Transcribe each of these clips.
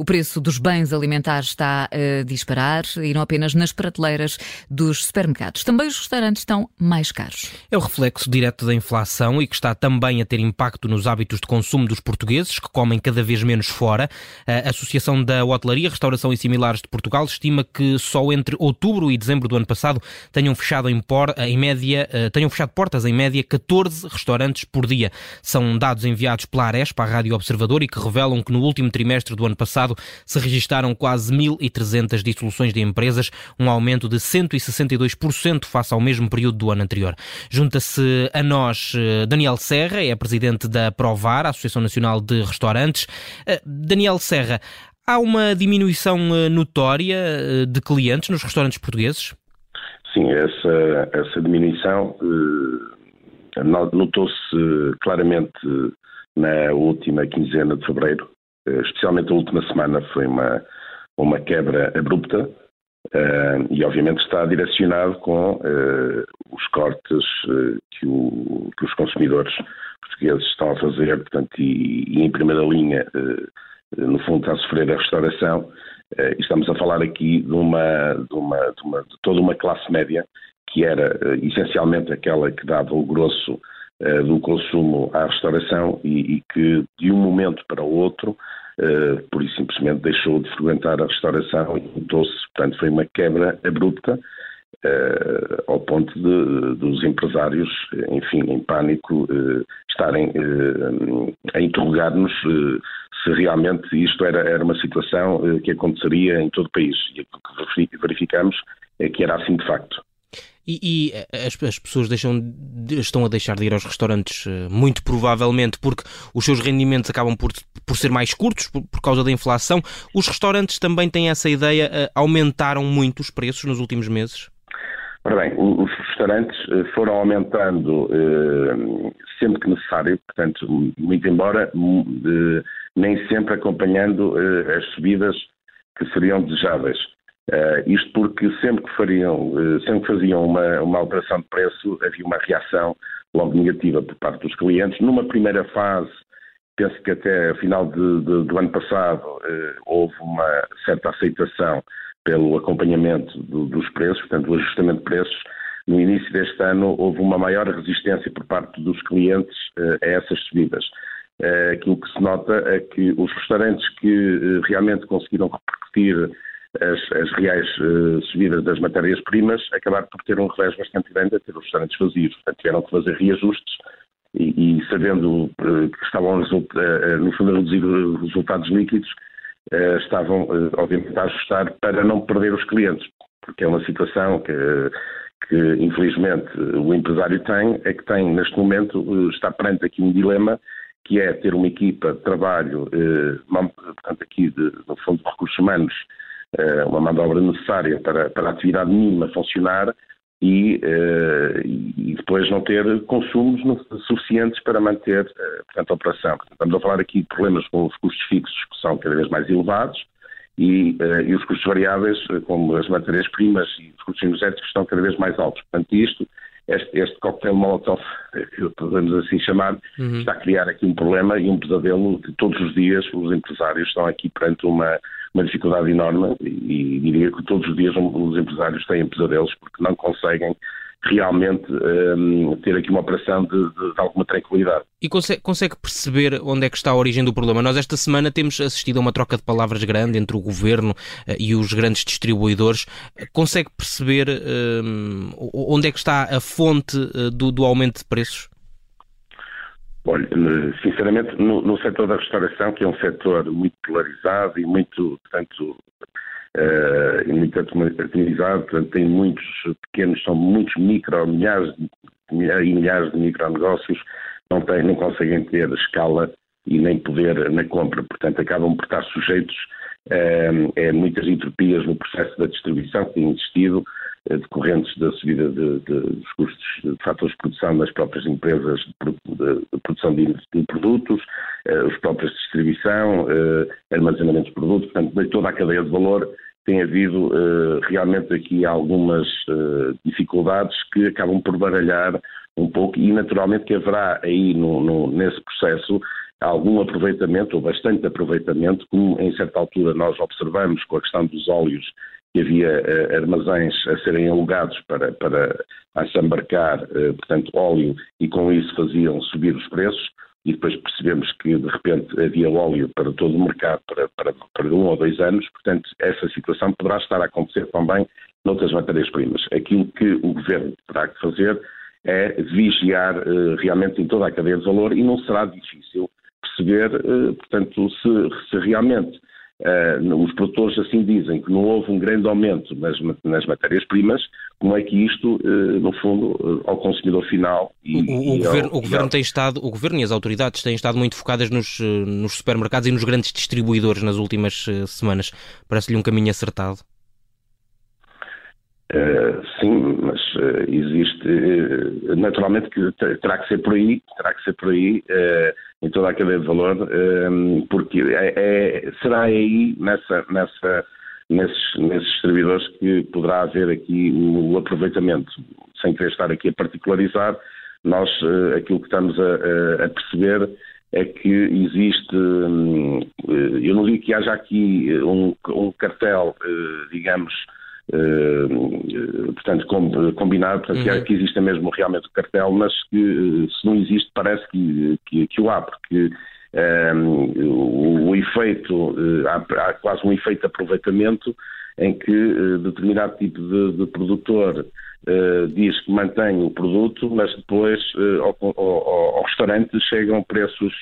O preço dos bens alimentares está a disparar e não apenas nas prateleiras dos supermercados. Também os restaurantes estão mais caros. É o reflexo direto da inflação e que está também a ter impacto nos hábitos de consumo dos portugueses, que comem cada vez menos fora. A Associação da Hotelaria, Restauração e Similares de Portugal estima que só entre outubro e dezembro do ano passado tenham fechado em, por, em média, eh, tenham fechado portas em média 14 restaurantes por dia. São dados enviados pela Arespa, a Rádio Observador, e que revelam que no último trimestre do ano passado passado se registaram quase 1.300 dissoluções de empresas, um aumento de 162% face ao mesmo período do ano anterior. Junta-se a nós eh, Daniel Serra, é presidente da Provar, Associação Nacional de Restaurantes. Eh, Daniel Serra, há uma diminuição eh, notória de clientes nos restaurantes portugueses? Sim, essa, essa diminuição notou-se claramente na última quinzena de fevereiro, especialmente a última semana foi uma, uma quebra abrupta uh, e obviamente está direcionado com uh, os cortes que, o, que, os consumidores portugueses estão a fazer, portanto, e, e em primeira linha, no fundo, está a sofrer a restauração. estamos a falar aqui de uma, de uma, de uma de toda uma classe média que era essencialmente aquela que dava o grosso do consumo à restauração e, e, que de um momento para o outro uh, por isso simplesmente deixou de frequentar a restauração e mudou-se. Portanto, foi uma quebra abrupta uh, ao ponto de, dos empresários, enfim, em pânico, uh, estarem a interrogar-nos se realmente isto era, era uma situação que aconteceria em todo o país. E o que verificamos é que era assim de facto. E, e eh, as, as, pessoas deixam, estão a deixar de ir aos restaurantes, eh, muito provavelmente porque os seus rendimentos acabam por, por ser mais curtos por, por causa da inflação. Os restaurantes também têm essa ideia, eh, aumentaram muito os preços nos últimos meses? Ora bem, os restaurantes foram aumentando sempre que necessário, portanto, muito embora nem sempre acompanhando as subidas que seriam desejáveis. Uh, isto porque sempre que, fariam, uh, sempre que faziam uma, uma alteração de preço havia uma reação logo negativa por parte dos clientes. Numa primeira fase, penso que até final de, de, do ano passado uh, houve uma certa aceitação pelo acompanhamento do, dos preços, portanto, o ajustamento de preços. No início deste ano houve uma maior resistência por parte dos clientes a essas subidas. Aquilo que se nota é que os restaurantes que realmente conseguiram repercutir as, as reais uh, subidas das matérias-primas, acabaram por ter um revés bastante grande a ter os restaurantes vazios. Portanto, tiveram que fazer reajustes e, e sabendo uh, que estavam, uh, no fundo, a reduzir resultados líquidos, estavam, obviamente, a ajustar para não perder os clientes, porque é uma situação que, que infelizmente, o empresário tem, é que tem, neste momento, está perante aqui um dilema que é ter uma equipa de trabalho, portanto, aqui, de, no fundo, de recursos humanos, eh, uma mão de obra necessária para, para a atividade mínima funcionar e, uh, e, depois não ter consumos suficientes para manter uh, portanto, a operação. Estamos a falar aqui de problemas com os custos fixos que são cada vez mais elevados e, e os custos variáveis, como as matérias-primas e os custos energéticos, estão cada vez mais altos. Portanto, isto, este, este coquetel molotov, que podemos assim chamar, uhum. está a criar aqui um problema e um pesadelo de todos os dias os empresários estão aqui perante uma uma dificuldade enorme e diria que todos os dias os empresários têm pesadelos porque não conseguem realmente um, ter aqui uma operação de, de, de alguma tranquilidade. E consegue, consegue, perceber onde é que está a origem do problema? Nós esta semana temos assistido a uma troca de palavras grande entre o governo uh, e os grandes distribuidores. Consegue perceber um, onde é que está a fonte uh, do, do aumento de preços? Olha, sinceramente, no, no setor da restauração, que é um setor muito polarizado e muito, portanto, uh, muito atomizado, portanto, tem muitos pequenos, são muitos micro, milhares e milhares de micronegócios, não, têm, não conseguem ter escala e nem poder na compra, portanto, acabam por estar sujeitos uh, a muitas entropias no processo da distribuição que tem existido, eh, decorrentes da subida de, de, dos custos de fatores de produção nas próprias empresas de, de produção de, produtos, eh, os próprios distribuição, eh, armazenamento de produtos, portanto, de toda a cadeia de valor tem havido eh, realmente aqui algumas eh, dificuldades que acabam por baralhar um pouco e naturalmente que haverá aí no, no, nesse processo algum aproveitamento, ou bastante aproveitamento, como em certa altura nós observamos com a questão dos óleos, que havia uh, armazéns a serem alugados para, para assambarcar, uh, portanto, óleo, e com isso faziam subir os preços, e depois percebemos que de repente havia óleo para todo o mercado para, para, para um ou dois anos, portanto, essa situação poderá estar a acontecer também noutras matérias-primas. Aquilo que o Governo terá que fazer é vigiar uh, realmente em toda a cadeia de valor e não será difícil perceber, portanto, se, se realmente uh, os produtores assim dizem que não houve um grande aumento nas, nas matérias-primas, como é que isto, no fundo, ao consumidor final e, o, o, e governo, ao, o governo tem estado, o governo e as autoridades têm estado muito focadas nos, nos supermercados e nos grandes distribuidores nas últimas semanas. Parece-lhe um caminho acertado? Uh, sim, mas uh, existe uh, naturalmente que terá que ser por aí, terá que ser por aí em toda a cadeia de valor, porque é, é, será aí nessa, nessa, nesses, nesses servidores que poderá haver aqui o aproveitamento, sem querer estar aqui a particularizar, nós aquilo que estamos a, a perceber é que existe, hum, eu não digo que haja aqui um, um cartel, digamos, Uh, portanto, com, combinado, portanto, uhum. que exista mesmo realmente o cartel, mas que eh, se não existe parece que, que, que o há, porque um, o, o, efeito, há, há, quase um efeito de aproveitamento em que uh, determinado tipo de, de produtor uh, diz que mantém o produto, mas depois ao, ao, ao, restaurante chegam preços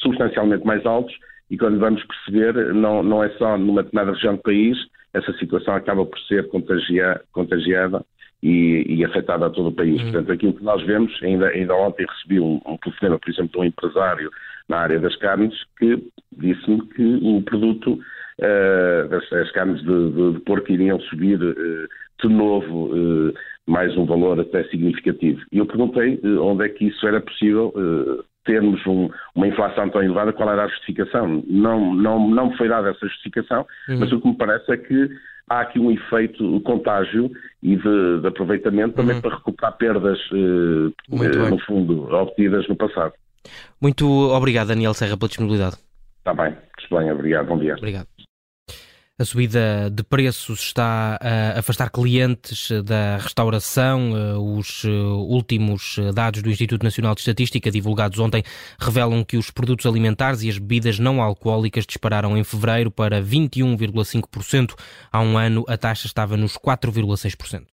substancialmente mais altos e quando vamos perceber, não, não é só numa determinada região do país, essa situação acaba por ser contagia, contagiada e, e, afetada a todo o país. Uhum. Portanto, aquilo que nós vemos, ainda, ainda ontem recebi um, um telefonema, por exemplo, de um empresário na área das carnes, que disse-me que o produto uh, das, das, carnes de, de, de, porco iriam subir uh, de novo uh, mais um valor até significativo. E eu perguntei onde é que isso era possível termos um, uma inflação tão elevada, qual era a justificação? Não, não, não me foi dada essa justificação, uhum. mas o que me parece é que há aqui um efeito contágio e de, de aproveitamento também uhum. para recuperar perdas, eh, eh no fundo, obtidas no passado. Muito obrigado, Daniel Serra, pela disponibilidade. Está bem, bem, obrigado, bom dia. Obrigado. A subida de preços está a afastar clientes da restauração. Os últimos dados do Instituto Nacional de Estatística, divulgados ontem, revelam que os produtos alimentares e as bebidas não alcoólicas dispararam em fevereiro para 21,5%. Há um ano, a taxa estava nos 4,6%.